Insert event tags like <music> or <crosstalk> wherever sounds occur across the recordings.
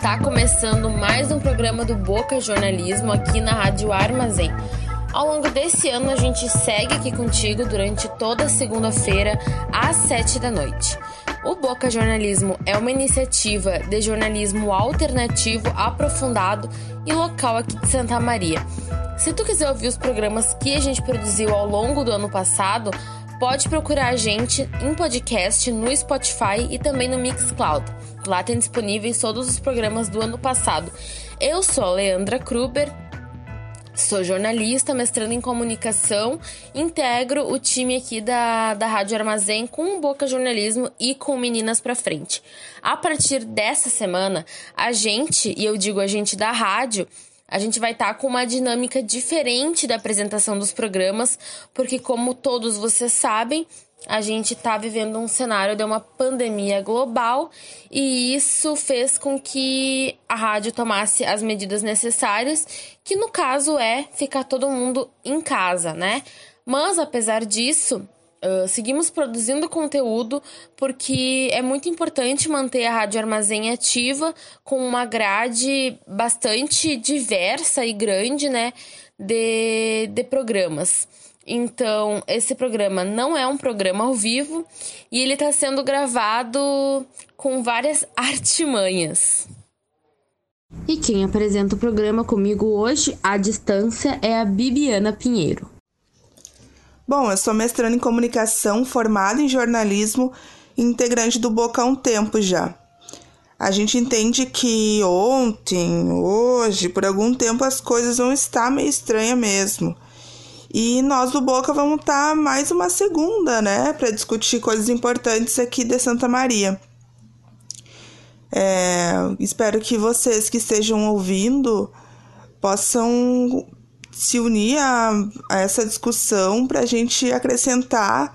Tá começando mais um programa do Boca Jornalismo aqui na Rádio Armazém. Ao longo desse ano, a gente segue aqui contigo durante toda segunda-feira, às sete da noite. O Boca Jornalismo é uma iniciativa de jornalismo alternativo, aprofundado e local aqui de Santa Maria. Se tu quiser ouvir os programas que a gente produziu ao longo do ano passado, pode procurar a gente em podcast no Spotify e também no Mixcloud. Lá tem disponíveis todos os programas do ano passado. Eu sou a Leandra Kruber, sou jornalista, mestrando em comunicação, integro o time aqui da, da Rádio Armazém com o Boca Jornalismo e com Meninas pra Frente. A partir dessa semana, a gente, e eu digo a gente da rádio, a gente vai estar tá com uma dinâmica diferente da apresentação dos programas, porque, como todos vocês sabem, a gente está vivendo um cenário de uma pandemia global e isso fez com que a rádio tomasse as medidas necessárias, que no caso é ficar todo mundo em casa, né? Mas apesar disso, Uh, seguimos produzindo conteúdo porque é muito importante manter a Rádio Armazém ativa com uma grade bastante diversa e grande, né, de, de programas. Então, esse programa não é um programa ao vivo e ele está sendo gravado com várias <laughs> artimanhas. E quem apresenta o programa comigo hoje, à distância, é a Bibiana Pinheiro. Bom, eu sou mestrando em comunicação, formada em jornalismo integrante do Boca há um tempo já. A gente entende que ontem, hoje, por algum tempo as coisas vão estar meio estranhas mesmo. E nós do Boca vamos estar mais uma segunda, né, para discutir coisas importantes aqui de Santa Maria. É, espero que vocês que estejam ouvindo possam se unir a, a essa discussão para a gente acrescentar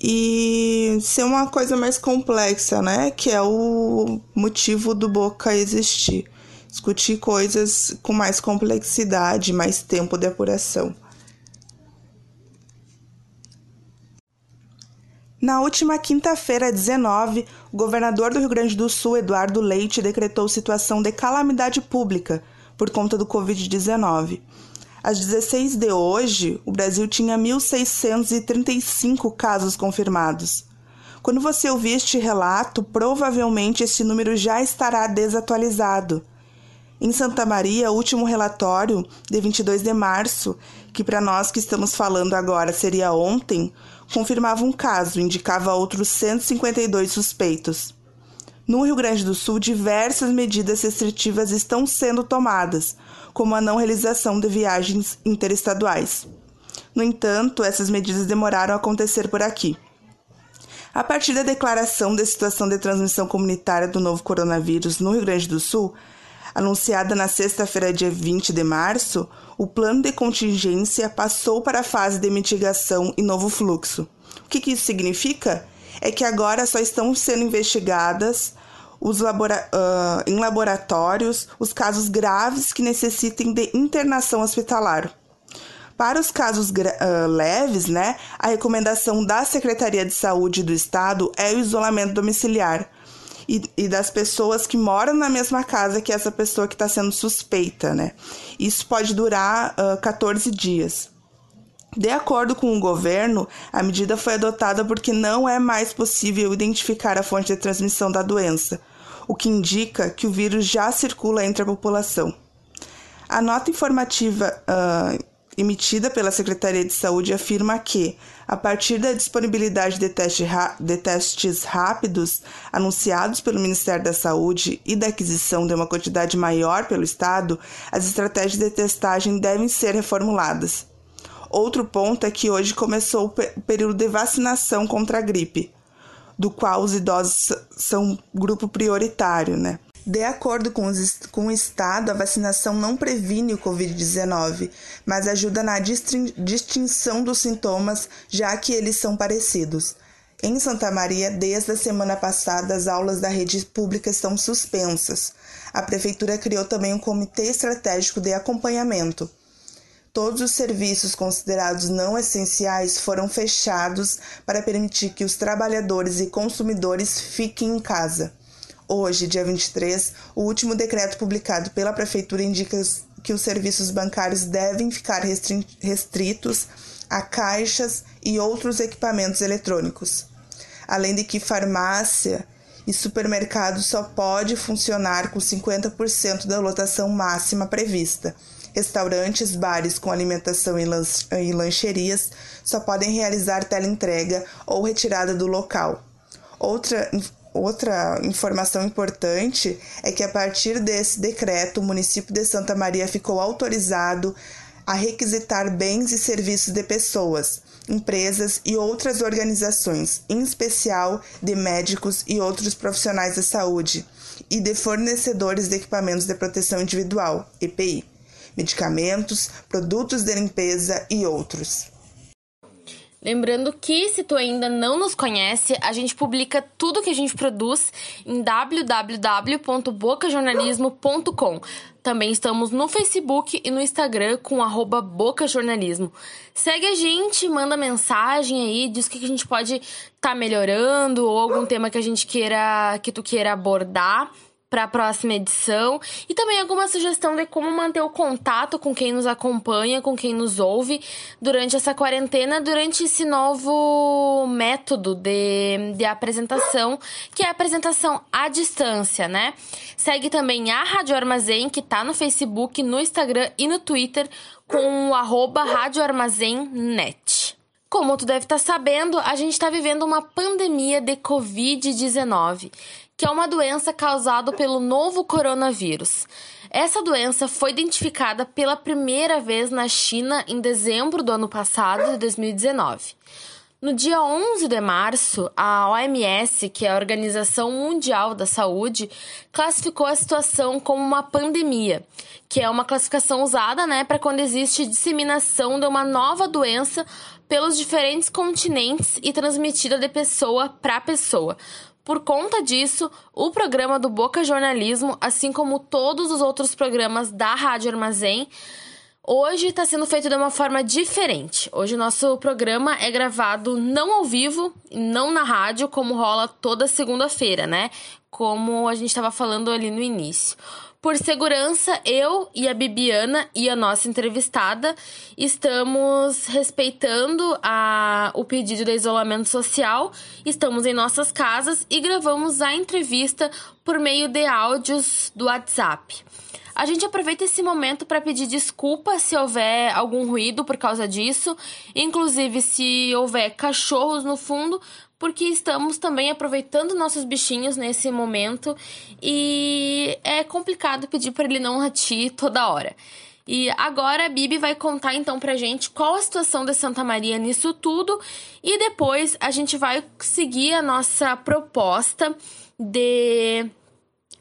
e ser uma coisa mais complexa, né? Que é o motivo do Boca existir. Discutir coisas com mais complexidade, mais tempo de apuração. Na última quinta-feira, 19, o governador do Rio Grande do Sul, Eduardo Leite, decretou situação de calamidade pública por conta do Covid-19. Às 16 de hoje, o Brasil tinha 1.635 casos confirmados. Quando você ouvir este relato, provavelmente esse número já estará desatualizado. Em Santa Maria, o último relatório, de 22 de março, que para nós que estamos falando agora seria ontem, confirmava um caso, indicava outros 152 suspeitos. No Rio Grande do Sul, diversas medidas restritivas estão sendo tomadas, como a não realização de viagens interestaduais. No entanto, essas medidas demoraram a acontecer por aqui. A partir da declaração da situação de transmissão comunitária do novo coronavírus no Rio Grande do Sul, anunciada na sexta-feira, dia 20 de março, o plano de contingência passou para a fase de mitigação e novo fluxo. O que, que isso significa? É que agora só estão sendo investigadas labora uh, em laboratórios os casos graves que necessitem de internação hospitalar. Para os casos uh, leves, né, a recomendação da Secretaria de Saúde do Estado é o isolamento domiciliar e, e das pessoas que moram na mesma casa que essa pessoa que está sendo suspeita, né? Isso pode durar uh, 14 dias. De acordo com o governo, a medida foi adotada porque não é mais possível identificar a fonte de transmissão da doença, o que indica que o vírus já circula entre a população. A nota informativa uh, emitida pela Secretaria de Saúde afirma que, a partir da disponibilidade de, teste de, testes rápidos anunciados pelo Ministério da Saúde e da aquisição de uma quantidade maior pelo Estado, as estratégias de testagem devem ser reformuladas. Outro ponto é que hoje começou o período de vacinação contra a gripe, do qual os idosos são grupo prioritário, né? De acordo com, os, com, o Estado, a vacinação não previne o Covid-19, mas ajuda na distinção dos sintomas, já que eles são parecidos. Em Santa Maria, desde a semana passada, as aulas da rede pública estão suspensas. A Prefeitura criou também um comitê estratégico de acompanhamento. Todos os serviços considerados não essenciais foram fechados para permitir que os trabalhadores e consumidores fiquem em casa. Hoje, dia 23, o último decreto publicado pela Prefeitura indica que os serviços bancários devem ficar restritos a caixas e outros equipamentos eletrônicos, além de que farmácia e supermercado só pode funcionar com 50% da lotação máxima prevista. Restaurantes, bares com alimentação e lancherias só podem realizar teleentrega ou retirada do local. Outra Outra informação importante é que a partir desse decreto, o município de Santa Maria ficou autorizado a requisitar bens e serviços de pessoas, empresas e outras organizações, em especial de médicos e outros profissionais da saúde, e de fornecedores de equipamentos de proteção individual, EPI, medicamentos, produtos de limpeza e outros. Lembrando que se tu ainda não nos conhece, a gente publica tudo que a gente produz em www.bocajornalismo.com. Também estamos no Facebook e no Instagram com bocajornalismo. Segue a gente, manda mensagem aí, diz o que a gente pode estar tá melhorando ou algum tema que a gente queira que tu queira abordar para a próxima edição e também alguma sugestão de como manter o contato com quem nos acompanha, com quem nos ouve durante essa quarentena, durante esse novo método de, de apresentação, que é a apresentação à distância, né? Segue também a Rádio Armazém, que está no Facebook, no Instagram e no Twitter com o arroba Rádio Armazém Net. Como tu deve estar tá sabendo, a gente está vivendo uma pandemia de Covid-19 que é uma doença causada pelo novo coronavírus. Essa doença foi identificada pela primeira vez na China em dezembro do ano passado, de 2019. No dia 11 de março, a OMS, que é a Organização Mundial da Saúde, classificou a situação como uma pandemia, que é uma classificação usada né, para quando existe disseminação de uma nova doença pelos diferentes continentes e transmitida de pessoa para pessoa, por conta disso, o programa do Boca Jornalismo, assim como todos os outros programas da Rádio Armazém, hoje está sendo feito de uma forma diferente. Hoje o nosso programa é gravado não ao vivo, não na rádio, como rola toda segunda-feira, né? Como a gente estava falando ali no início. Por segurança, eu e a Bibiana e a nossa entrevistada estamos respeitando a, o pedido de isolamento social, estamos em nossas casas e gravamos a entrevista por meio de áudios do WhatsApp. A gente aproveita esse momento para pedir desculpa se houver algum ruído por causa disso, inclusive se houver cachorros no fundo, porque estamos também aproveitando nossos bichinhos nesse momento e é complicado pedir para ele não latir toda hora. E agora a Bibi vai contar então pra gente qual a situação de Santa Maria nisso tudo e depois a gente vai seguir a nossa proposta de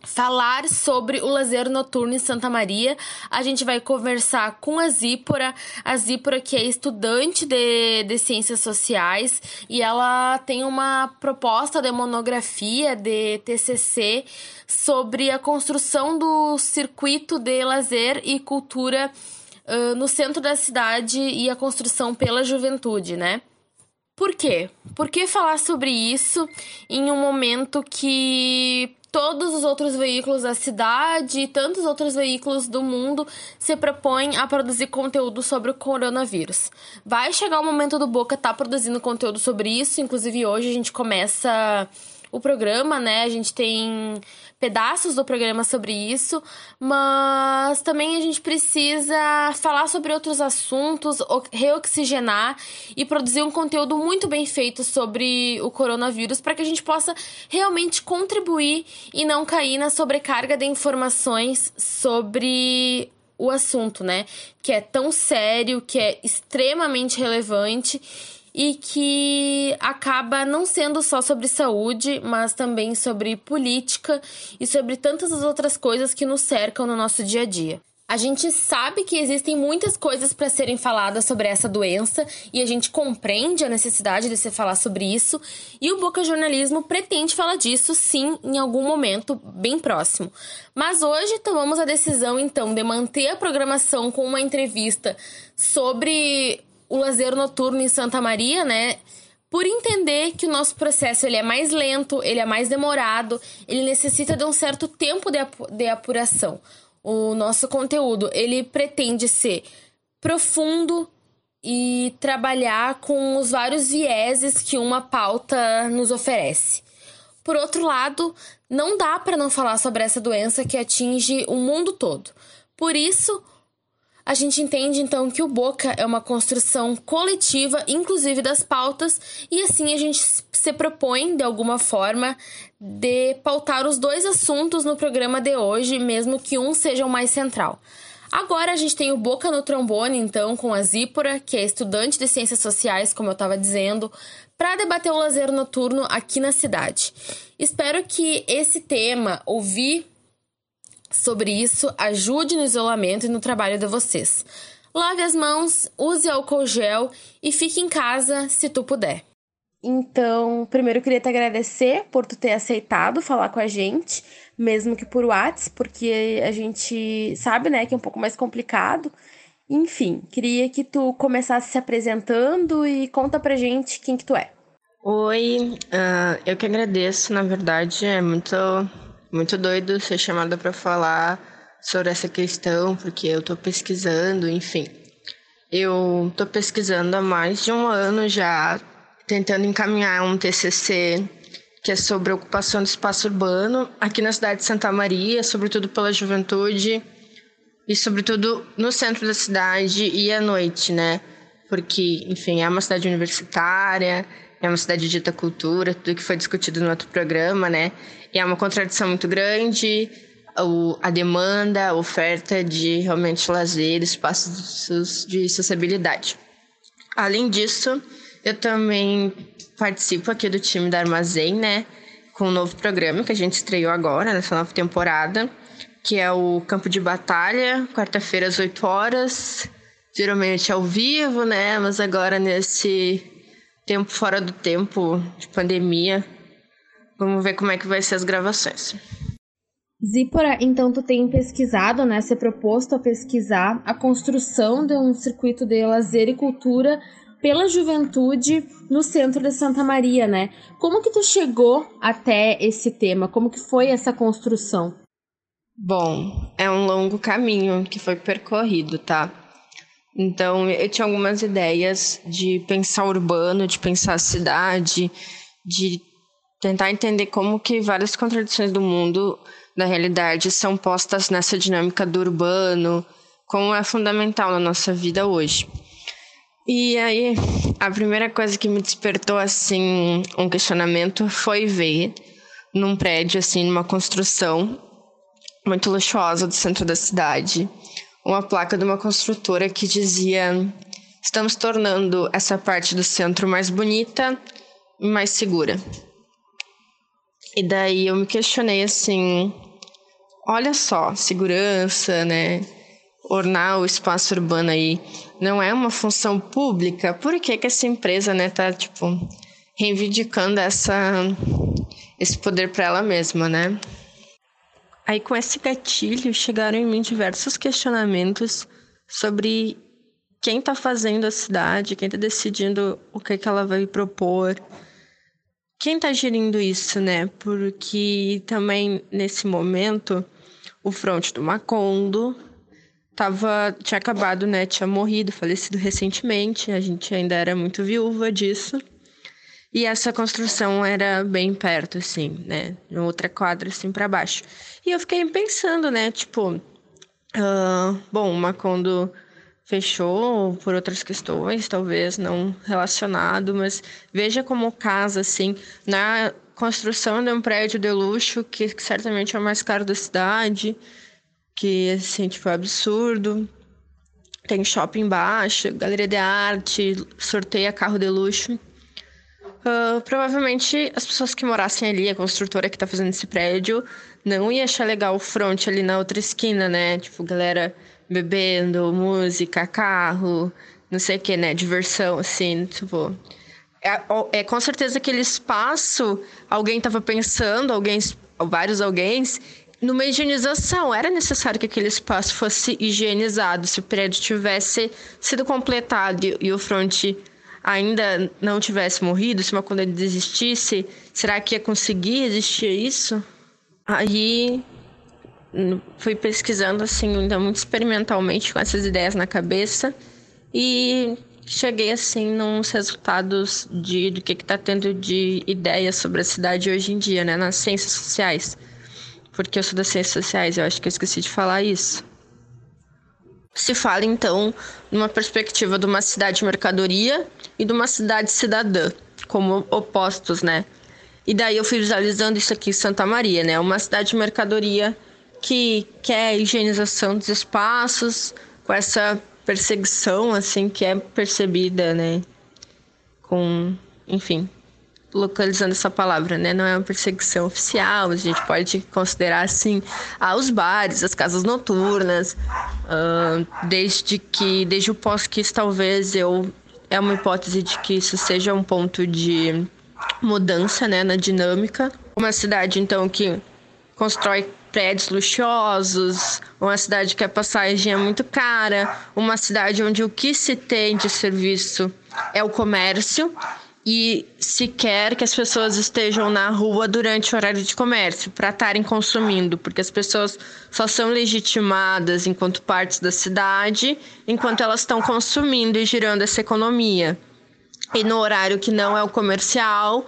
falar sobre o lazer noturno em Santa Maria. A gente vai conversar com a Zípora, a Zípora que é estudante de, de ciências sociais e ela tem uma proposta de monografia de TCC sobre a construção do circuito de lazer e cultura uh, no centro da cidade e a construção pela juventude, né? Por quê? Por que falar sobre isso em um momento que todos os outros veículos da cidade e tantos outros veículos do mundo se propõem a produzir conteúdo sobre o coronavírus. Vai chegar o momento do Boca estar tá produzindo conteúdo sobre isso, inclusive hoje a gente começa o programa, né? A gente tem pedaços do programa sobre isso, mas também a gente precisa falar sobre outros assuntos, reoxigenar e produzir um conteúdo muito bem feito sobre o coronavírus para que a gente possa realmente contribuir e não cair na sobrecarga de informações sobre o assunto, né? Que é tão sério, que é extremamente relevante e que acaba não sendo só sobre saúde, mas também sobre política e sobre tantas outras coisas que nos cercam no nosso dia a dia. A gente sabe que existem muitas coisas para serem faladas sobre essa doença e a gente compreende a necessidade de se falar sobre isso, e o Boca Jornalismo pretende falar disso sim em algum momento bem próximo. Mas hoje tomamos a decisão então de manter a programação com uma entrevista sobre o lazer noturno em Santa Maria, né? Por entender que o nosso processo ele é mais lento, ele é mais demorado, ele necessita de um certo tempo de, de apuração. O nosso conteúdo ele pretende ser profundo e trabalhar com os vários vieses que uma pauta nos oferece. Por outro lado, não dá para não falar sobre essa doença que atinge o mundo todo. Por isso, a gente entende então que o Boca é uma construção coletiva, inclusive das pautas, e assim a gente se propõe, de alguma forma, de pautar os dois assuntos no programa de hoje, mesmo que um seja o mais central. Agora a gente tem o Boca no trombone, então, com a Zípora, que é estudante de ciências sociais, como eu estava dizendo, para debater o lazer noturno aqui na cidade. Espero que esse tema, ouvir sobre isso, ajude no isolamento e no trabalho de vocês. Lave as mãos, use álcool gel e fique em casa se tu puder. Então, primeiro eu queria te agradecer por tu ter aceitado falar com a gente, mesmo que por WhatsApp, porque a gente sabe, né, que é um pouco mais complicado. Enfim, queria que tu começasse se apresentando e conta pra gente quem que tu é. Oi, uh, eu que agradeço, na verdade, é muito muito doido ser chamada para falar sobre essa questão, porque eu estou pesquisando, enfim. Eu estou pesquisando há mais de um ano já, tentando encaminhar um TCC que é sobre ocupação do espaço urbano aqui na cidade de Santa Maria, sobretudo pela juventude e sobretudo no centro da cidade e à noite, né? Porque, enfim, é uma cidade universitária, é uma cidade de dita cultura, tudo que foi discutido no outro programa, né? E é uma contradição muito grande a demanda, a oferta de realmente lazer, espaços de sociabilidade. Além disso, eu também participo aqui do time da Armazém, né? Com um novo programa que a gente estreou agora, nessa nova temporada, que é o Campo de Batalha, quarta-feira às 8 horas, geralmente ao vivo, né? Mas agora nesse tempo fora do tempo de pandemia, Vamos ver como é que vai ser as gravações. Zípora, então tu tem pesquisado, né, se proposto a pesquisar a construção de um circuito de lazer e cultura pela juventude no centro de Santa Maria, né? Como que tu chegou até esse tema? Como que foi essa construção? Bom, é um longo caminho que foi percorrido, tá? Então, eu tinha algumas ideias de pensar urbano, de pensar cidade, de tentar entender como que várias contradições do mundo, da realidade, são postas nessa dinâmica do urbano, como é fundamental na nossa vida hoje. E aí, a primeira coisa que me despertou assim um questionamento foi ver num prédio assim, numa construção muito luxuosa do centro da cidade, uma placa de uma construtora que dizia: "Estamos tornando essa parte do centro mais bonita e mais segura". E daí eu me questionei assim: olha só, segurança, né? Ornar o espaço urbano aí não é uma função pública, por que, que essa empresa, né, tá, tipo, reivindicando essa, esse poder para ela mesma, né? Aí, com esse gatilho, chegaram em mim diversos questionamentos sobre quem está fazendo a cidade, quem está decidindo o que, que ela vai propor, quem está gerindo isso, né? Porque também nesse momento o fronte do Macondo tava, tinha acabado, né? Tinha morrido, falecido recentemente. A gente ainda era muito viúva disso. E essa construção era bem perto, assim, né? Outra quadra, assim, para baixo. E eu fiquei pensando, né? Tipo, uh, bom, o Macondo fechou por outras questões, talvez não relacionado, mas veja como casa, assim, na construção de um prédio de luxo, que certamente é o mais caro da cidade, que, assim, tipo, é absurdo. Tem shopping embaixo, galeria de arte, sorteia carro de luxo. Uh, provavelmente as pessoas que morassem ali, a construtora que tá fazendo esse prédio, não ia achar legal o front ali na outra esquina, né? Tipo, galera bebendo, música, carro, não sei o que, né? Diversão, assim, tipo. É, é com certeza aquele espaço, alguém tava pensando, alguém, vários alguém, numa higienização. Era necessário que aquele espaço fosse higienizado. Se o prédio tivesse sido completado e o front ainda não tivesse morrido, se ele desistisse, será que ia conseguir existir isso? Aí fui pesquisando assim, ainda muito experimentalmente com essas ideias na cabeça e cheguei assim nos resultados de do que está tendo de ideias sobre a cidade hoje em dia, né, nas ciências sociais. Porque eu sou das ciências sociais, eu acho que eu esqueci de falar isso. Se fala então numa perspectiva de uma cidade mercadoria e de uma cidade cidadã, como opostos, né? E daí eu fui visualizando isso aqui em Santa Maria, né? Uma cidade mercadoria que quer higienização dos espaços, com essa perseguição assim que é percebida, né? Com, enfim, localizando essa palavra, né? Não é uma perseguição oficial, a gente pode considerar assim aos bares, as casas noturnas, desde que, desde o pós-quis talvez eu é uma hipótese de que isso seja um ponto de mudança, né, na dinâmica. Uma cidade então que constrói prédios luxuosos, uma cidade que a passagem é muito cara, uma cidade onde o que se tem de serviço é o comércio e se quer que as pessoas estejam na rua durante o horário de comércio para estarem consumindo, porque as pessoas só são legitimadas enquanto partes da cidade enquanto elas estão consumindo e girando essa economia. E no horário que não é o comercial,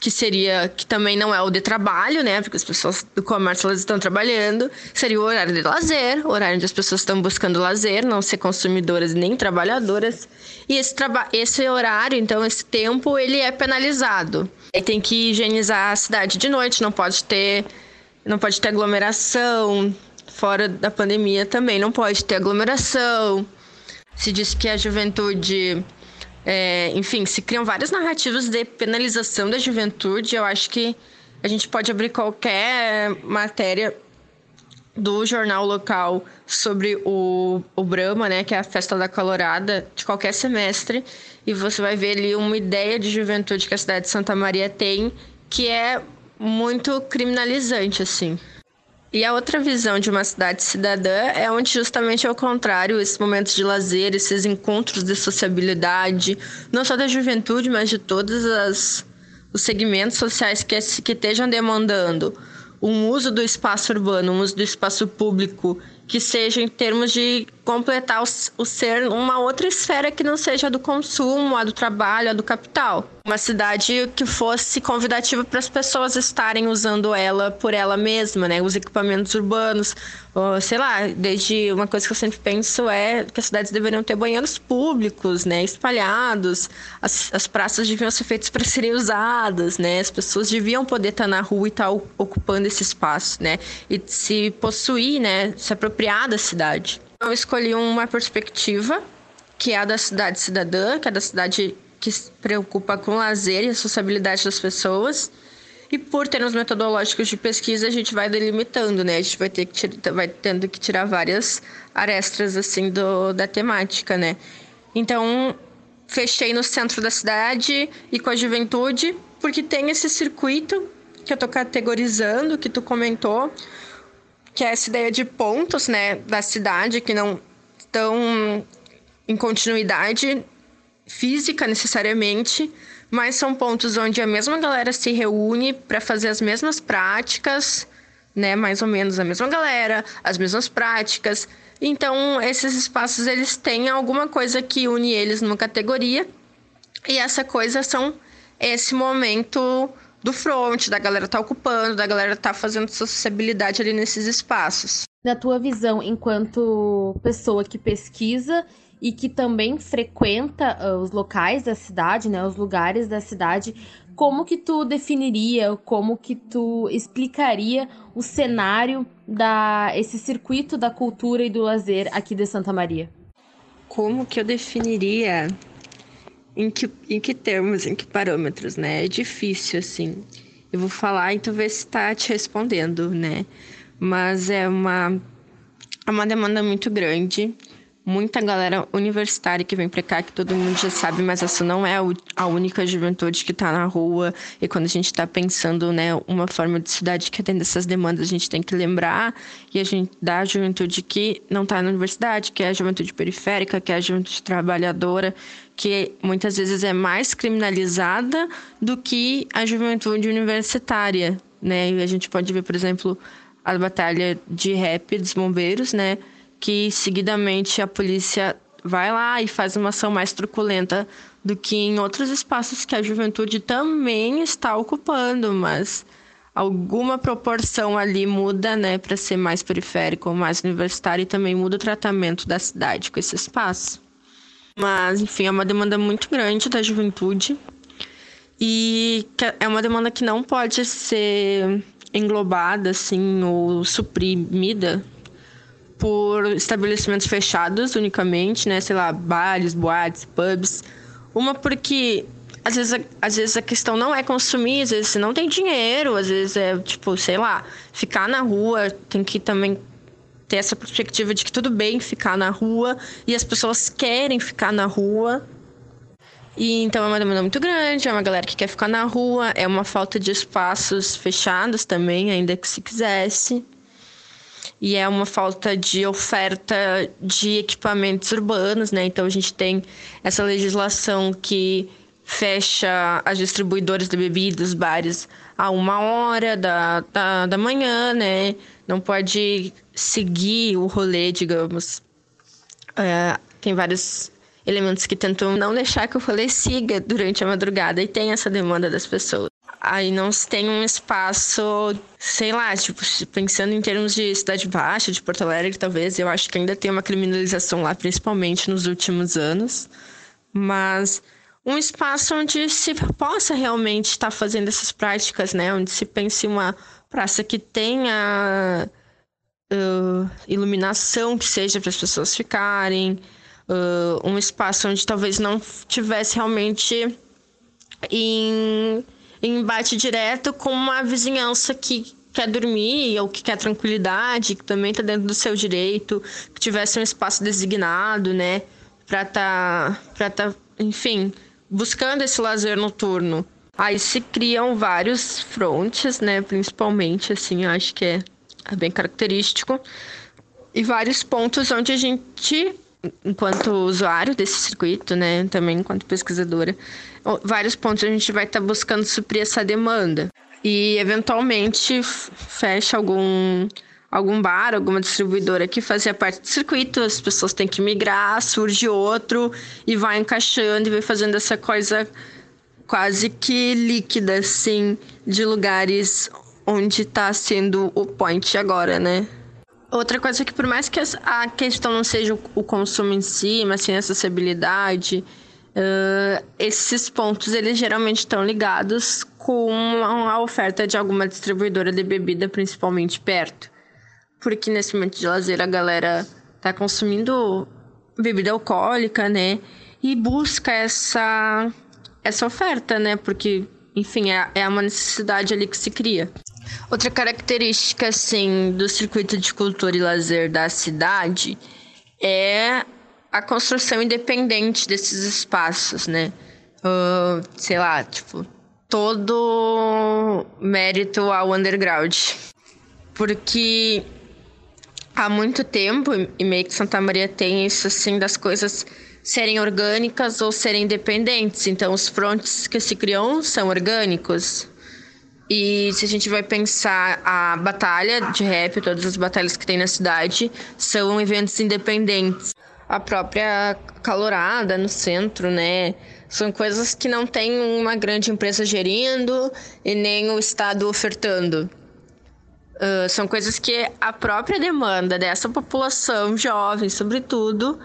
que seria que também não é o de trabalho, né? Porque as pessoas do comércio elas estão trabalhando, seria o horário de lazer, o horário onde as pessoas estão buscando lazer, não ser consumidoras nem trabalhadoras. E esse esse horário, então esse tempo, ele é penalizado. E tem que higienizar a cidade de noite, não pode ter não pode ter aglomeração. Fora da pandemia também não pode ter aglomeração. Se diz que a juventude é, enfim, se criam várias narrativas de penalização da juventude. Eu acho que a gente pode abrir qualquer matéria do jornal local sobre o, o Brahma, né, que é a festa da calorada de qualquer semestre, e você vai ver ali uma ideia de juventude que a cidade de Santa Maria tem, que é muito criminalizante, assim. E a outra visão de uma cidade cidadã é onde justamente é o contrário, esses momentos de lazer, esses encontros de sociabilidade, não só da juventude, mas de todos as, os segmentos sociais que, que estejam demandando um uso do espaço urbano, um uso do espaço público que seja em termos de completar o, ser uma outra esfera que não seja a do consumo, a do trabalho, a do capital. Uma cidade que fosse convidativa para as pessoas estarem usando ela por ela mesma, né? Os equipamentos urbanos, ou, sei lá, desde uma coisa que eu sempre penso é que as cidades deveriam ter banheiros públicos, né? Espalhados, as, as praças deviam ser feitas para <laughs> serem usadas, né? As pessoas deviam poder estar na rua e estar ocupando esse espaço, né? E se possuir, né? Se apropriar da cidade. Eu escolhi uma perspectiva que é a da cidade cidadã, que é da cidade que se preocupa com o lazer e a sociabilidade das pessoas. E por termos metodológicos de pesquisa, a gente vai delimitando, né? A gente vai ter que vai tendo que tirar várias arestas assim do, da temática, né? Então, fechei no centro da cidade e com a juventude, porque tem esse circuito que eu tô categorizando, que tu comentou, que é essa ideia de pontos, né, da cidade que não estão em continuidade física necessariamente, mas são pontos onde a mesma galera se reúne para fazer as mesmas práticas, né, mais ou menos a mesma galera, as mesmas práticas. Então, esses espaços eles têm alguma coisa que une eles numa categoria, e essa coisa são esse momento do front, da galera tá ocupando, da galera tá fazendo sociabilidade ali nesses espaços. Na tua visão, enquanto pessoa que pesquisa e que também frequenta uh, os locais da cidade, né, os lugares da cidade, como que tu definiria, como que tu explicaria o cenário da esse circuito da cultura e do lazer aqui de Santa Maria? Como que eu definiria em que, em que termos, em que parâmetros, né? É difícil, assim. Eu vou falar e tu vê se tá te respondendo, né? Mas é uma, é uma demanda muito grande muita galera universitária que vem para cá, que todo mundo já sabe, mas essa não é a única juventude que está na rua. E quando a gente está pensando, né, uma forma de cidade que atende essas demandas, a gente tem que lembrar e a gente dá a juventude que não está na universidade, que é a juventude periférica, que é a juventude trabalhadora, que muitas vezes é mais criminalizada do que a juventude universitária, né? E a gente pode ver, por exemplo, a batalha de rap dos bombeiros, né? que seguidamente a polícia vai lá e faz uma ação mais truculenta do que em outros espaços que a juventude também está ocupando, mas alguma proporção ali muda, né, para ser mais periférico, mais universitário e também muda o tratamento da cidade com esse espaço. Mas, enfim, é uma demanda muito grande da juventude e é uma demanda que não pode ser englobada assim ou suprimida por estabelecimentos fechados unicamente, né? Sei lá, bares, boates, pubs. Uma porque às vezes, às vezes a questão não é consumir, às vezes você não tem dinheiro, às vezes é, tipo, sei lá, ficar na rua, tem que também ter essa perspectiva de que tudo bem ficar na rua e as pessoas querem ficar na rua. E então é uma demanda muito grande, é uma galera que quer ficar na rua, é uma falta de espaços fechados também, ainda que se quisesse e é uma falta de oferta de equipamentos urbanos, né? Então a gente tem essa legislação que fecha as distribuidoras de bebidas, bares, a uma hora da, da, da manhã, né? Não pode seguir o rolê, digamos. É, tem vários elementos que tentam não deixar que o rolê siga durante a madrugada e tem essa demanda das pessoas aí não se tem um espaço, sei lá, tipo, pensando em termos de Cidade Baixa, de Porto Alegre, talvez, eu acho que ainda tem uma criminalização lá, principalmente nos últimos anos, mas um espaço onde se possa realmente estar fazendo essas práticas, né? Onde se pense uma praça que tenha uh, iluminação que seja para as pessoas ficarem, uh, um espaço onde talvez não tivesse realmente em em embate direto com uma vizinhança que quer dormir ou que quer tranquilidade, que também está dentro do seu direito, que tivesse um espaço designado, né, para tá, para tá, enfim, buscando esse lazer noturno. Aí se criam vários frontes, né, principalmente assim, acho que é, é bem característico, e vários pontos onde a gente enquanto usuário desse circuito, né, também enquanto pesquisadora, vários pontos a gente vai estar tá buscando suprir essa demanda. E eventualmente fecha algum algum bar, alguma distribuidora que fazia parte do circuito, as pessoas têm que migrar, surge outro e vai encaixando e vai fazendo essa coisa quase que líquida, assim, de lugares onde está sendo o point agora, né? Outra coisa que por mais que a questão não seja o consumo em si, mas sim a acessibilidade, uh, esses pontos eles geralmente estão ligados com a oferta de alguma distribuidora de bebida, principalmente perto. Porque nesse momento de lazer a galera tá consumindo bebida alcoólica, né? E busca essa, essa oferta, né? Porque, enfim, é, é uma necessidade ali que se cria. Outra característica, assim, do circuito de cultura e lazer da cidade é a construção independente desses espaços, né? Uh, sei lá, tipo, todo mérito ao underground. Porque há muito tempo, e meio que Santa Maria tem isso, assim, das coisas serem orgânicas ou serem independentes. Então, os frontes que se criam são orgânicos. E se a gente vai pensar a batalha de rap, todas as batalhas que tem na cidade, são eventos independentes. a própria calorada no centro, né? São coisas que não tem uma grande empresa gerindo e nem o Estado ofertando. Uh, são coisas que a própria demanda dessa população jovem, sobretudo,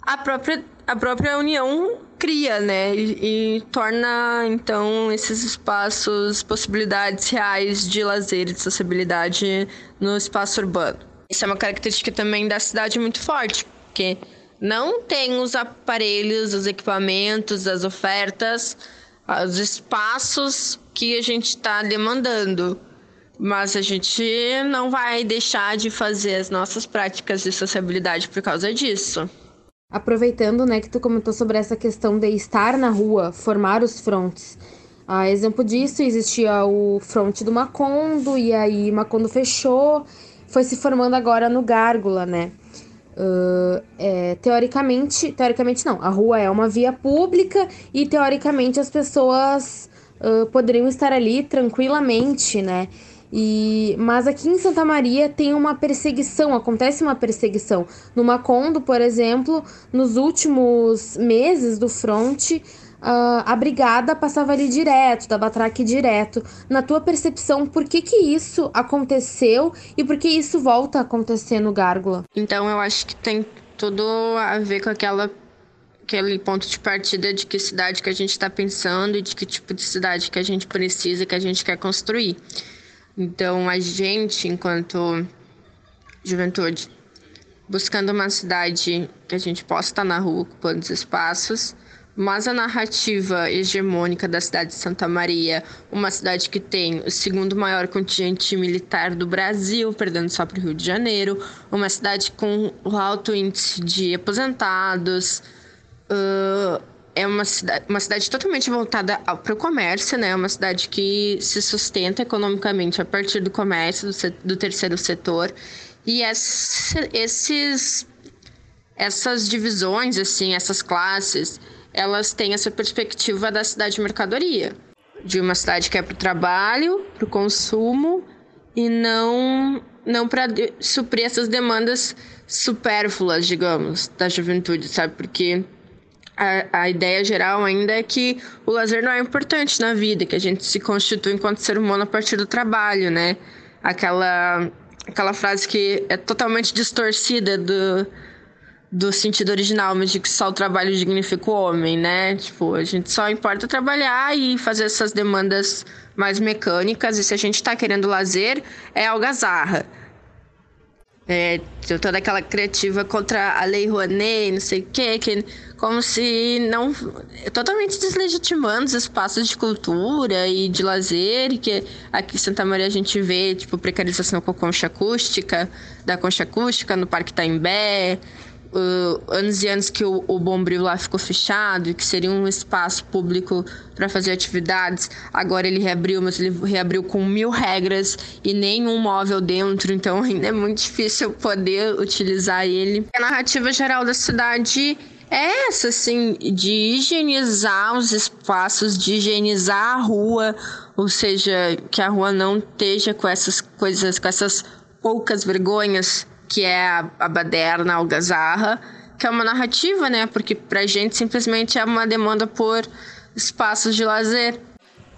a própria, a própria União cria, né? E, e, torna, então, esses espaços possibilidades reais de lazer e de sociabilidade no espaço urbano. Isso é uma característica também da cidade muito forte, porque não tem os aparelhos, os equipamentos, as ofertas, os espaços que a gente está demandando. Mas a gente não vai deixar de fazer as nossas práticas de sociabilidade por causa disso. Aproveitando, né, que tu comentou sobre essa questão de estar na rua, formar os frontes. A exemplo disso, existia o fronte do Macondo, e aí Macondo fechou, foi se formando agora no Gárgula, né? Uh, é, teoricamente, teoricamente não, a rua é uma via pública e teoricamente as pessoas uh, poderiam estar ali tranquilamente, né? E, mas aqui em Santa Maria tem uma perseguição, acontece uma perseguição. No Macondo, por exemplo, nos últimos meses do fronte, uh, a brigada passava ali direto, dava atraque direto. Na tua percepção, por que que isso aconteceu e por que isso volta a acontecer no Gárgula? Então, eu acho que tem tudo a ver com aquela aquele ponto de partida de que cidade que a gente está pensando e de que tipo de cidade que a gente precisa, que a gente quer construir. Então, a gente, enquanto juventude, buscando uma cidade que a gente possa estar na rua ocupando os espaços, mas a narrativa hegemônica da cidade de Santa Maria, uma cidade que tem o segundo maior contingente militar do Brasil, perdendo só para o Rio de Janeiro, uma cidade com o alto índice de aposentados, uh, é uma cidade, uma cidade totalmente voltada para o comércio, né? Uma cidade que se sustenta economicamente a partir do comércio, do, do terceiro setor. E esses, essas divisões, assim, essas classes, elas têm essa perspectiva da cidade de mercadoria, de uma cidade que é para o trabalho, para o consumo e não não para suprir essas demandas supérfluas, digamos, da juventude, sabe? Porque a, a ideia geral ainda é que o lazer não é importante na vida, que a gente se constitui enquanto ser humano a partir do trabalho, né? Aquela, aquela frase que é totalmente distorcida do, do sentido original, mas de que só o trabalho dignifica o homem, né? Tipo, a gente só importa trabalhar e fazer essas demandas mais mecânicas, e se a gente tá querendo lazer, é algazarra. É, toda aquela criativa contra a lei Rouanet, não sei o quê, que como se não totalmente deslegitimando os espaços de cultura e de lazer, que aqui em Santa Maria a gente vê, tipo, precarização com a concha acústica, da concha acústica no Parque Taimbé, uh, anos e anos que o, o Bombril lá ficou fechado e que seria um espaço público para fazer atividades. Agora ele reabriu, mas ele reabriu com mil regras e nenhum móvel dentro, então ainda é muito difícil poder utilizar ele. A narrativa geral da cidade é essa, assim, de higienizar os espaços, de higienizar a rua, ou seja, que a rua não esteja com essas coisas, com essas poucas vergonhas que é a, a baderna, a algazarra, que é uma narrativa, né? Porque pra gente simplesmente é uma demanda por espaços de lazer.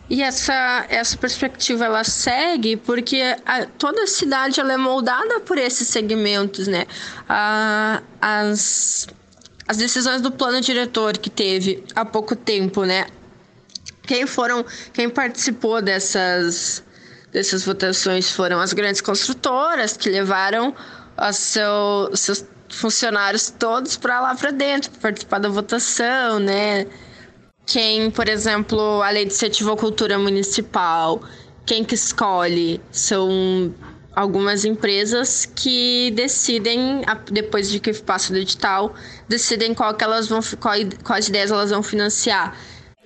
E essa, essa perspectiva ela segue porque a, toda a cidade ela é moldada por esses segmentos, né? A, as, as decisões do plano diretor que teve há pouco tempo, né? Quem foram, quem participou dessas, dessas votações foram as grandes construtoras que levaram os seu, seus funcionários todos para lá para dentro, participar da votação, né? Quem, por exemplo, a lei de incentivocultura municipal, quem que escolhe são algumas empresas que decidem, depois de que passa do edital, decidem qual que elas vão, quais ideias elas vão financiar.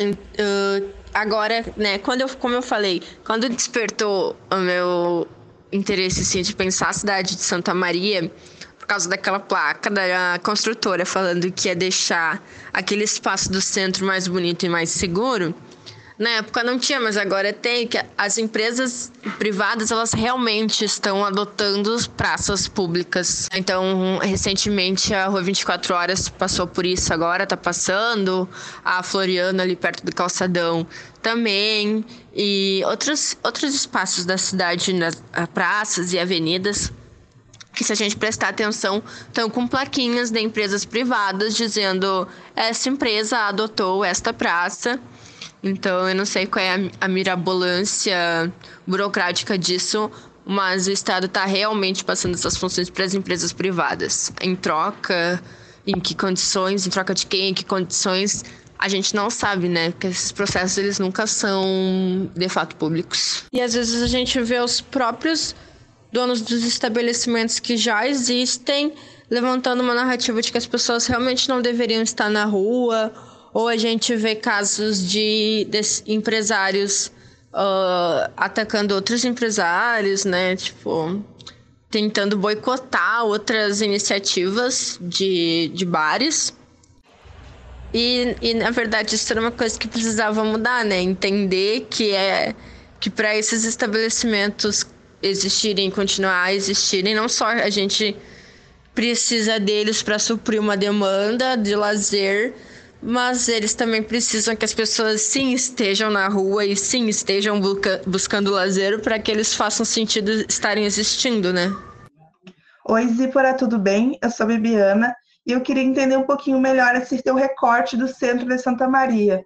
Uh, agora, né, quando eu, como eu falei, quando despertou o meu interesse assim, de pensar a cidade de Santa Maria por causa daquela placa da construtora falando que ia deixar aquele espaço do centro mais bonito e mais seguro. Na época não tinha, mas agora tem, que as empresas privadas, elas realmente estão adotando praças públicas. Então, recentemente, a Rua 24 Horas passou por isso agora, tá passando. A Floriana, ali perto do Calçadão, também. E outros, outros espaços da cidade, nas praças e avenidas, que se a gente prestar atenção, estão com plaquinhas de empresas privadas dizendo essa empresa adotou esta praça então, eu não sei qual é a, a mirabolância burocrática disso, mas o Estado está realmente passando essas funções para as empresas privadas. Em troca, em que condições, em troca de quem, em que condições, a gente não sabe, né? Porque esses processos eles nunca são de fato públicos. E às vezes a gente vê os próprios donos dos estabelecimentos que já existem levantando uma narrativa de que as pessoas realmente não deveriam estar na rua ou a gente vê casos de, de empresários uh, atacando outros empresários, né? Tipo, tentando boicotar outras iniciativas de, de bares. E, e na verdade isso era uma coisa que precisava mudar, né? Entender que é que para esses estabelecimentos existirem, continuar a existirem, não só a gente precisa deles para suprir uma demanda de lazer, mas eles também precisam que as pessoas sim estejam na rua e sim estejam buscando lazer para que eles façam sentido estarem existindo, né? Oi, Zípora, tudo bem? Eu sou Bibiana e eu queria entender um pouquinho melhor esse teu recorte do centro de Santa Maria.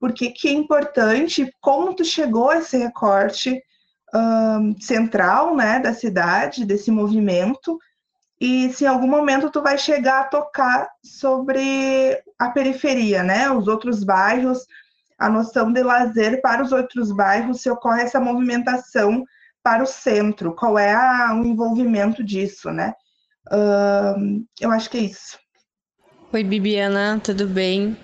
Porque que é importante, como tu chegou a esse recorte um, central, né, da cidade, desse movimento, e se em algum momento tu vai chegar a tocar sobre a periferia, né? Os outros bairros, a noção de lazer para os outros bairros, se ocorre essa movimentação para o centro, qual é a, o envolvimento disso, né? Eu acho que é isso. Oi, Bibiana, tudo bem?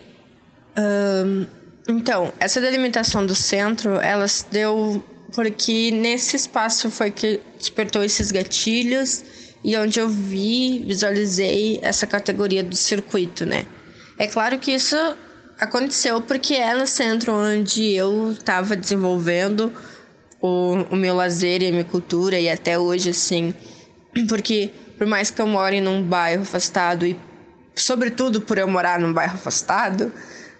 Uh, então, essa delimitação do centro, ela se deu porque nesse espaço foi que despertou esses gatilhos e onde eu vi, visualizei essa categoria do circuito, né? É claro que isso aconteceu porque é no centro onde eu estava desenvolvendo o, o meu lazer e a minha cultura e até hoje, assim, <clears throat> porque por mais que eu more num bairro afastado e sobretudo por eu morar num bairro afastado,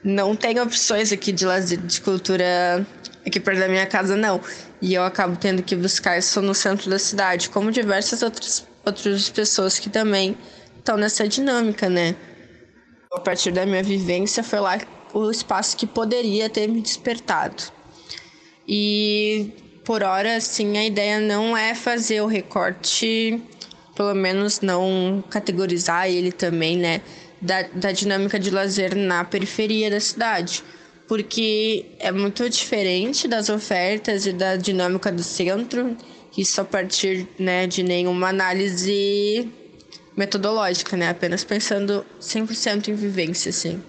não tem opções aqui de lazer, de cultura aqui perto da minha casa, não. E eu acabo tendo que buscar isso no centro da cidade, como diversas outras outras pessoas que também estão nessa dinâmica, né? A partir da minha vivência, foi lá o espaço que poderia ter me despertado. E por hora, assim, a ideia não é fazer o recorte, pelo menos não categorizar ele também, né? Da, da dinâmica de lazer na periferia da cidade. Porque é muito diferente das ofertas e da dinâmica do centro isso a partir né, de nenhuma análise metodológica, né? Apenas pensando 100% em vivência, assim.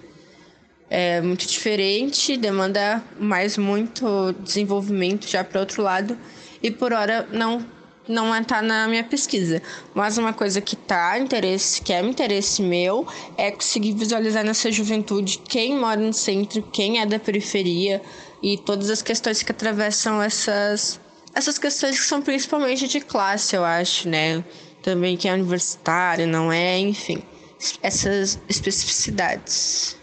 É muito diferente, demanda mais muito desenvolvimento já para outro lado e por hora não não está na minha pesquisa. Mas uma coisa que tá interesse, que é interesse meu, é conseguir visualizar nessa juventude quem mora no centro, quem é da periferia e todas as questões que atravessam essas essas questões que são principalmente de classe, eu acho, né? Também que é universitário, não é, enfim, essas especificidades.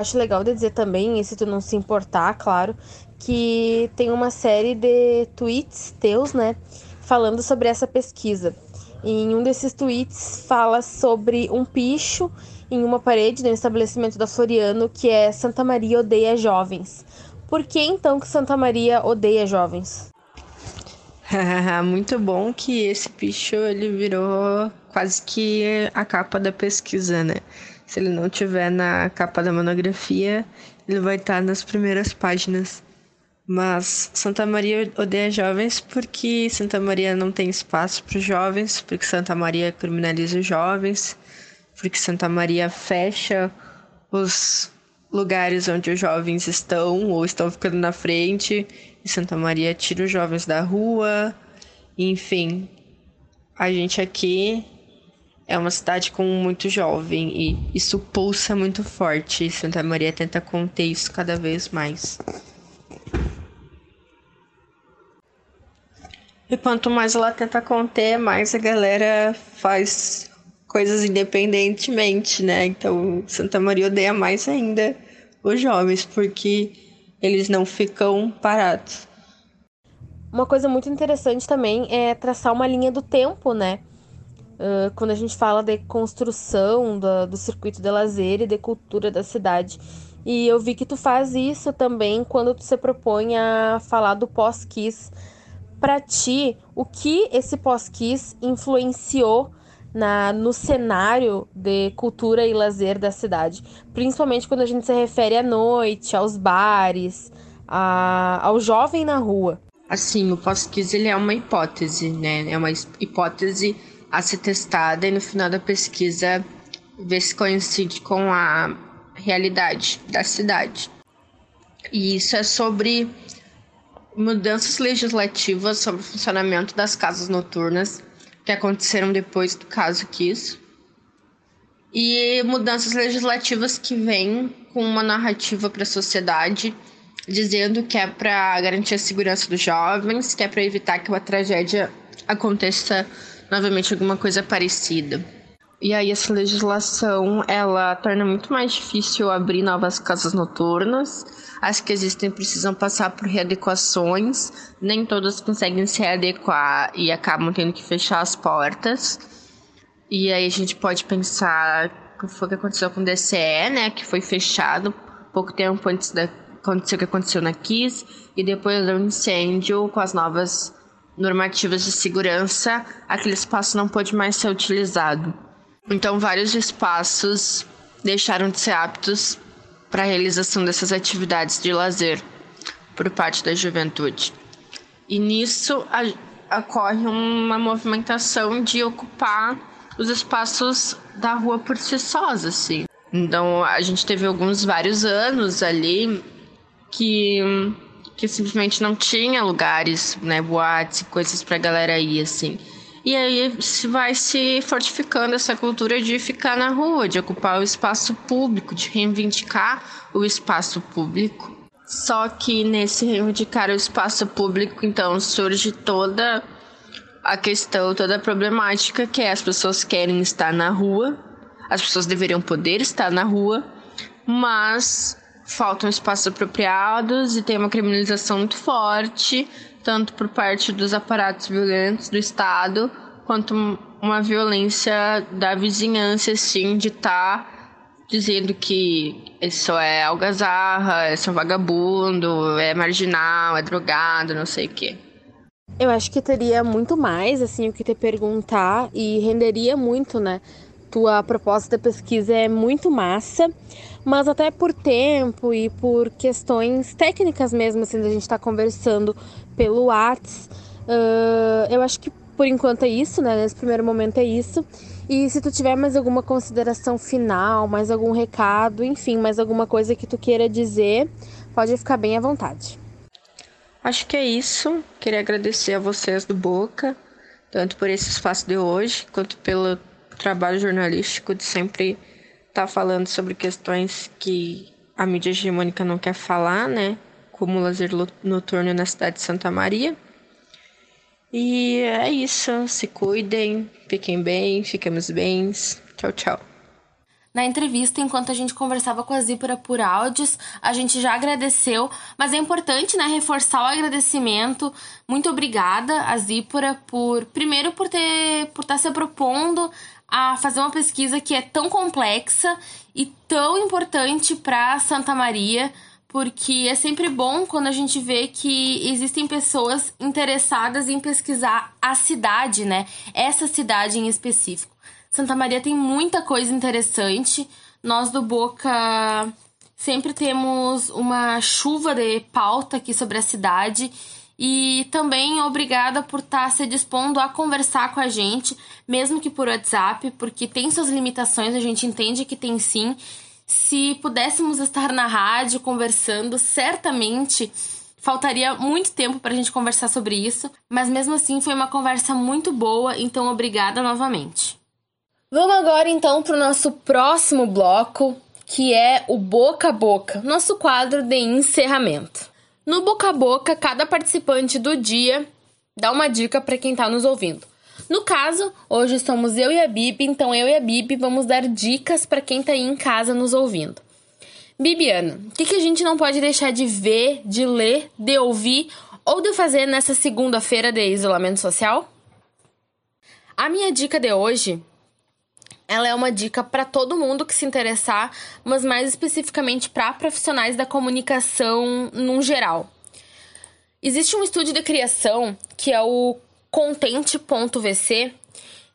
Acho legal de dizer também, e se tu não se importar, claro, que tem uma série de tweets teus, né, falando sobre essa pesquisa. E em um desses tweets fala sobre um picho em uma parede do estabelecimento da Floriano que é Santa Maria odeia jovens. Por que então que Santa Maria odeia jovens? <laughs> Muito bom que esse bicho ele virou quase que a capa da pesquisa, né? Se ele não tiver na capa da monografia, ele vai estar nas primeiras páginas. Mas Santa Maria odeia jovens porque Santa Maria não tem espaço para os jovens, porque Santa Maria criminaliza os jovens, porque Santa Maria fecha os lugares onde os jovens estão ou estão ficando na frente e Santa Maria tira os jovens da rua. Enfim, a gente aqui é uma cidade com muito jovem e isso pulsa muito forte. Santa Maria tenta conter isso cada vez mais. E quanto mais ela tenta conter, mais a galera faz coisas independentemente, né? Então, Santa Maria odeia mais ainda os jovens, porque eles não ficam parados. Uma coisa muito interessante também é traçar uma linha do tempo, né? Uh, quando a gente fala de construção do, do circuito de lazer e de cultura da cidade. E eu vi que tu faz isso também quando tu se propõe a falar do pós-kiss. Para ti, o que esse pós-kiss influenciou na, no cenário de cultura e lazer da cidade? Principalmente quando a gente se refere à noite, aos bares, a, ao jovem na rua. Assim, o pós-kiss ele é uma hipótese, né? É uma hipótese a ser testada e no final da pesquisa ver se coincide com a realidade da cidade. E isso é sobre mudanças legislativas sobre o funcionamento das casas noturnas que aconteceram depois do caso Kiss. E mudanças legislativas que vêm com uma narrativa para a sociedade dizendo que é para garantir a segurança dos jovens, que é para evitar que uma tragédia aconteça novamente alguma coisa parecida. E aí essa legislação, ela torna muito mais difícil abrir novas casas noturnas. As que existem precisam passar por readequações, nem todas conseguem se adequar e acabam tendo que fechar as portas. E aí a gente pode pensar que foi o que aconteceu com o DCE, né, que foi fechado pouco tempo antes da aconteceu o que aconteceu na Kiss e depois do incêndio com as novas normativas de segurança, aquele espaço não pôde mais ser utilizado. Então, vários espaços deixaram de ser aptos para a realização dessas atividades de lazer por parte da juventude. E nisso a, ocorre uma movimentação de ocupar os espaços da rua por si sós, assim. Então, a gente teve alguns vários anos ali que que simplesmente não tinha lugares, né, boates, coisas pra galera ir assim. E aí vai se fortificando essa cultura de ficar na rua, de ocupar o espaço público, de reivindicar o espaço público. Só que nesse reivindicar o espaço público, então surge toda a questão, toda a problemática que é as pessoas querem estar na rua, as pessoas deveriam poder estar na rua, mas faltam espaços apropriados e tem uma criminalização muito forte, tanto por parte dos aparatos violentos do Estado, quanto uma violência da vizinhança, assim, de estar tá dizendo que isso é algazarra, isso é um vagabundo, é marginal, é drogado, não sei o quê. Eu acho que teria muito mais, assim, o que te perguntar e renderia muito, né? Tua proposta da pesquisa é muito massa, mas até por tempo e por questões técnicas mesmo, assim, da gente estar tá conversando pelo Whats, uh, eu acho que por enquanto é isso, né? Nesse primeiro momento é isso. E se tu tiver mais alguma consideração final, mais algum recado, enfim, mais alguma coisa que tu queira dizer, pode ficar bem à vontade. Acho que é isso. Queria agradecer a vocês do Boca, tanto por esse espaço de hoje, quanto pelo trabalho jornalístico de sempre tá falando sobre questões que a mídia hegemônica não quer falar, né? Como o lazer noturno na cidade de Santa Maria. E é isso. Se cuidem, fiquem bem, fiquemos bem. Tchau, tchau. Na entrevista, enquanto a gente conversava com a Zípora por áudios, a gente já agradeceu, mas é importante, né, reforçar o agradecimento. Muito obrigada a Zípora por, primeiro, por ter, por estar tá se propondo a fazer uma pesquisa que é tão complexa e tão importante para Santa Maria, porque é sempre bom quando a gente vê que existem pessoas interessadas em pesquisar a cidade, né? Essa cidade em específico. Santa Maria tem muita coisa interessante. Nós do Boca sempre temos uma chuva de pauta aqui sobre a cidade e também obrigada por estar tá se dispondo a conversar com a gente, mesmo que por WhatsApp, porque tem suas limitações, a gente entende que tem sim. Se pudéssemos estar na rádio conversando, certamente faltaria muito tempo para a gente conversar sobre isso, mas mesmo assim foi uma conversa muito boa, então obrigada novamente. Vamos agora então para o nosso próximo bloco, que é o Boca a Boca, nosso quadro de encerramento. No boca a boca, cada participante do dia dar uma dica para quem está nos ouvindo. No caso, hoje somos eu e a Bibi, então eu e a Bibi vamos dar dicas para quem está aí em casa nos ouvindo. Bibiana, o que, que a gente não pode deixar de ver, de ler, de ouvir ou de fazer nessa segunda-feira de isolamento social? A minha dica de hoje, ela é uma dica para todo mundo que se interessar, mas mais especificamente para profissionais da comunicação num geral. Existe um estúdio de criação que é o Content.vc,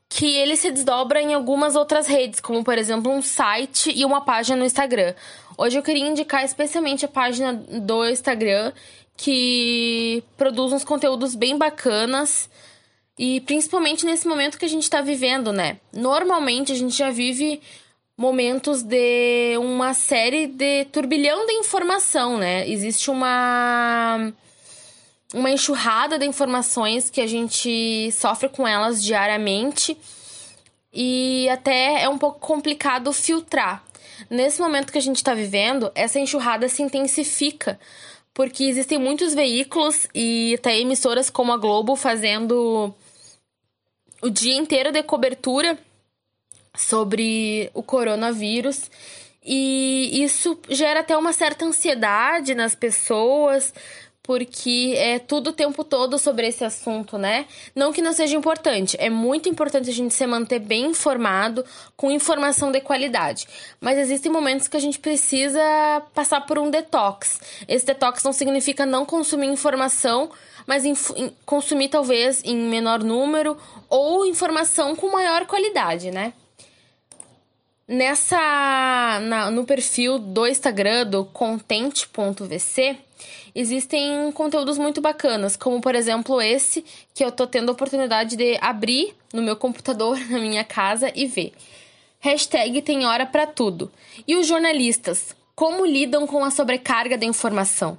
que ele se desdobra em algumas outras redes, como por exemplo um site e uma página no Instagram. Hoje eu queria indicar especialmente a página do Instagram, que produz uns conteúdos bem bacanas e principalmente nesse momento que a gente está vivendo, né? Normalmente a gente já vive momentos de uma série de turbilhão de informação, né? Existe uma uma enxurrada de informações que a gente sofre com elas diariamente e até é um pouco complicado filtrar. Nesse momento que a gente está vivendo, essa enxurrada se intensifica porque existem muitos veículos e até emissoras como a Globo fazendo o dia inteiro de cobertura sobre o coronavírus. E isso gera até uma certa ansiedade nas pessoas, porque é tudo o tempo todo sobre esse assunto, né? Não que não seja importante, é muito importante a gente se manter bem informado, com informação de qualidade. Mas existem momentos que a gente precisa passar por um detox. Esse detox não significa não consumir informação, mas consumir talvez em menor número ou informação com maior qualidade, né? Nessa na, no perfil do Instagram do content.vc existem conteúdos muito bacanas, como por exemplo esse que eu tô tendo a oportunidade de abrir no meu computador <laughs> na minha casa e ver. Hashtag tem hora para tudo. E os jornalistas, como lidam com a sobrecarga da informação?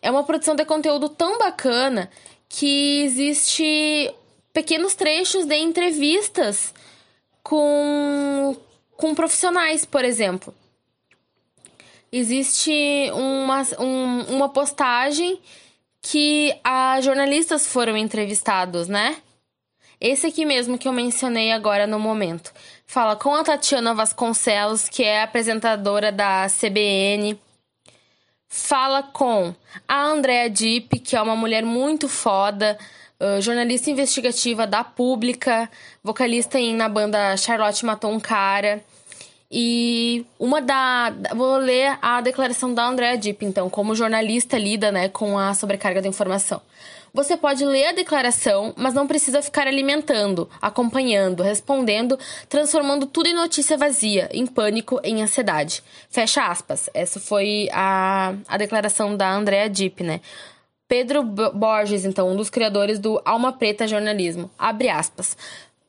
É uma produção de conteúdo tão bacana que existe pequenos trechos de entrevistas com, com profissionais, por exemplo. Existe uma, um, uma postagem que as jornalistas foram entrevistados, né? Esse aqui mesmo que eu mencionei agora no momento. Fala com a Tatiana Vasconcelos, que é apresentadora da CBN. Fala com a Andrea Dipp, que é uma mulher muito foda, jornalista investigativa da Pública, vocalista em, na banda Charlotte Matou um Cara. E uma da. Vou ler a declaração da Andrea Dipp, então, como jornalista lida né, com a sobrecarga da informação. Você pode ler a declaração, mas não precisa ficar alimentando, acompanhando, respondendo, transformando tudo em notícia vazia, em pânico, em ansiedade. Fecha aspas. Essa foi a, a declaração da Andrea Dipp, né? Pedro Borges, então, um dos criadores do Alma Preta Jornalismo. Abre aspas.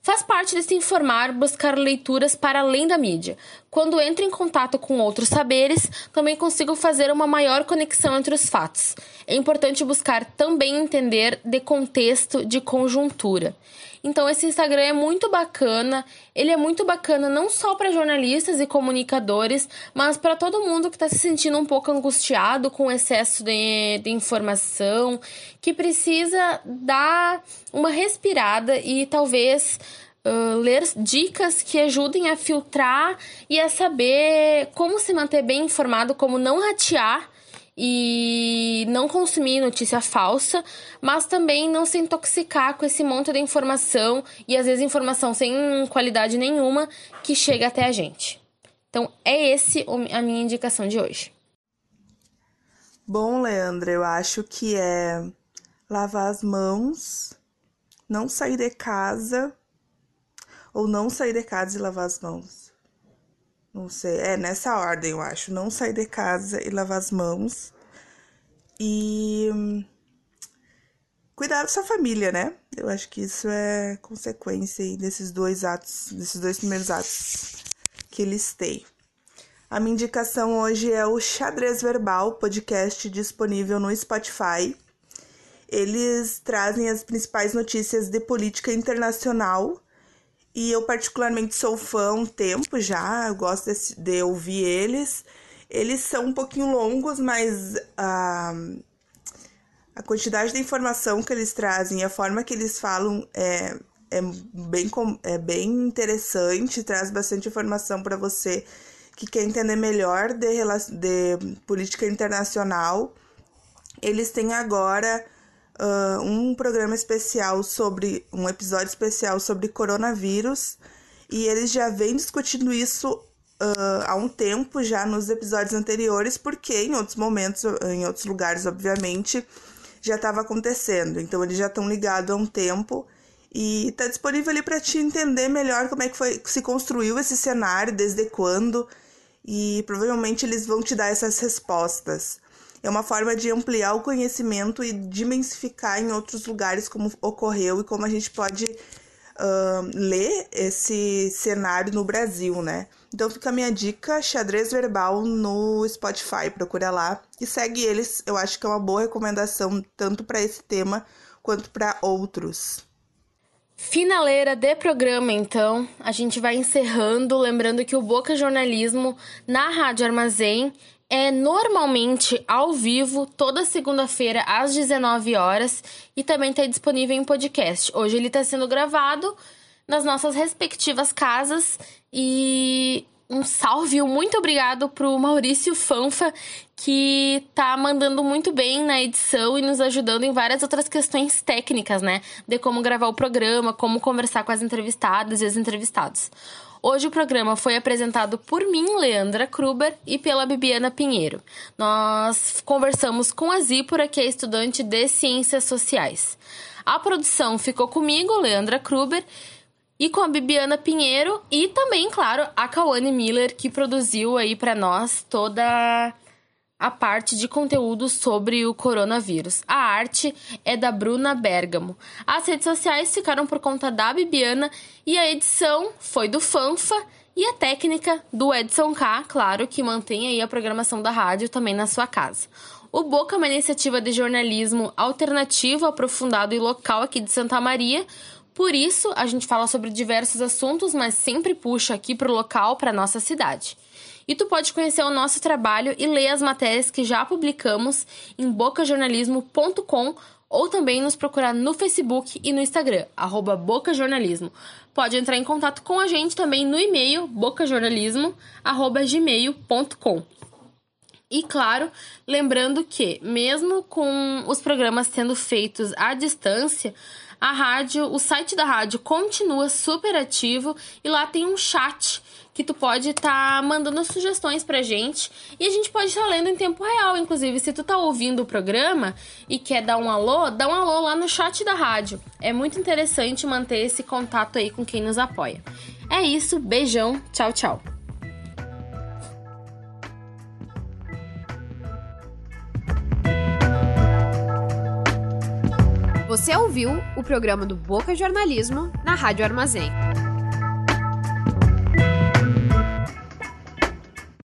Faz parte desse informar buscar leituras para além da mídia. Quando entro em contato com outros saberes, também consigo fazer uma maior conexão entre os fatos. É importante buscar também entender de contexto, de conjuntura. Então esse Instagram é muito bacana. Ele é muito bacana não só para jornalistas e comunicadores, mas para todo mundo que está se sentindo um pouco angustiado com o excesso de, de informação, que precisa dar uma respirada e talvez Uh, ler dicas que ajudem a filtrar e a saber como se manter bem informado, como não ratear e não consumir notícia falsa, mas também não se intoxicar com esse monte de informação e às vezes informação sem qualidade nenhuma que chega até a gente. Então, é esse a minha indicação de hoje. Bom, Leandra, eu acho que é lavar as mãos, não sair de casa ou não sair de casa e lavar as mãos. Não sei, é nessa ordem, eu acho. Não sair de casa e lavar as mãos. E cuidar da sua família, né? Eu acho que isso é consequência desses dois atos, desses dois primeiros atos que listei. A minha indicação hoje é o Xadrez Verbal, podcast disponível no Spotify. Eles trazem as principais notícias de política internacional e eu, particularmente, sou fã há um tempo já, eu gosto de, de ouvir eles. Eles são um pouquinho longos, mas uh, A quantidade de informação que eles trazem, a forma que eles falam é, é, bem, é bem interessante, traz bastante informação para você que quer entender melhor de, de política internacional. Eles têm agora uh, um programa especial sobre. um episódio especial sobre coronavírus. E eles já vêm discutindo isso uh, há um tempo já nos episódios anteriores, porque em outros momentos, em outros lugares, obviamente, já estava acontecendo. Então eles já estão ligados há um tempo e está disponível ali para te entender melhor como é que foi se construiu esse cenário, desde quando, e provavelmente eles vão te dar essas respostas. É uma forma de ampliar o conhecimento e dimensificar em outros lugares como ocorreu e como a gente pode uh, ler esse cenário no Brasil, né? Então fica a minha dica, xadrez verbal no Spotify, procura lá e segue eles. Eu acho que é uma boa recomendação tanto para esse tema quanto para outros. Finaleira de programa, então, a gente vai encerrando, lembrando que o Boca Jornalismo na Rádio Armazém é normalmente ao vivo toda segunda-feira às 19 horas e também está disponível em podcast. Hoje ele está sendo gravado nas nossas respectivas casas e um salve, um muito obrigado pro Maurício Fanfa, que tá mandando muito bem na edição e nos ajudando em várias outras questões técnicas, né? De como gravar o programa, como conversar com as entrevistadas e os entrevistados. Hoje o programa foi apresentado por mim, Leandra Kruber, e pela Bibiana Pinheiro. Nós conversamos com a Zípora, que é estudante de Ciências Sociais. A produção ficou comigo, Leandra Kruber, e com a Bibiana Pinheiro e também, claro, a Kawane Miller, que produziu aí para nós toda a parte de conteúdo sobre o coronavírus. A arte é da Bruna Bergamo. As redes sociais ficaram por conta da Bibiana e a edição foi do Fanfa e a técnica do Edson K, claro, que mantém aí a programação da rádio também na sua casa. O Boca é uma iniciativa de jornalismo alternativo, aprofundado e local aqui de Santa Maria. Por isso, a gente fala sobre diversos assuntos, mas sempre puxa aqui para o local, para nossa cidade. E tu pode conhecer o nosso trabalho e ler as matérias que já publicamos em bocajornalismo.com ou também nos procurar no Facebook e no Instagram, arroba bocajornalismo. Pode entrar em contato com a gente também no e-mail bocajornalismo.gmail.com. E claro, lembrando que, mesmo com os programas sendo feitos à distância, a rádio, o site da rádio continua super ativo e lá tem um chat que tu pode estar tá mandando sugestões pra gente e a gente pode estar tá lendo em tempo real. Inclusive, se tu tá ouvindo o programa e quer dar um alô, dá um alô lá no chat da rádio. É muito interessante manter esse contato aí com quem nos apoia. É isso, beijão, tchau, tchau. Você ouviu o programa do Boca Jornalismo na Rádio Armazém.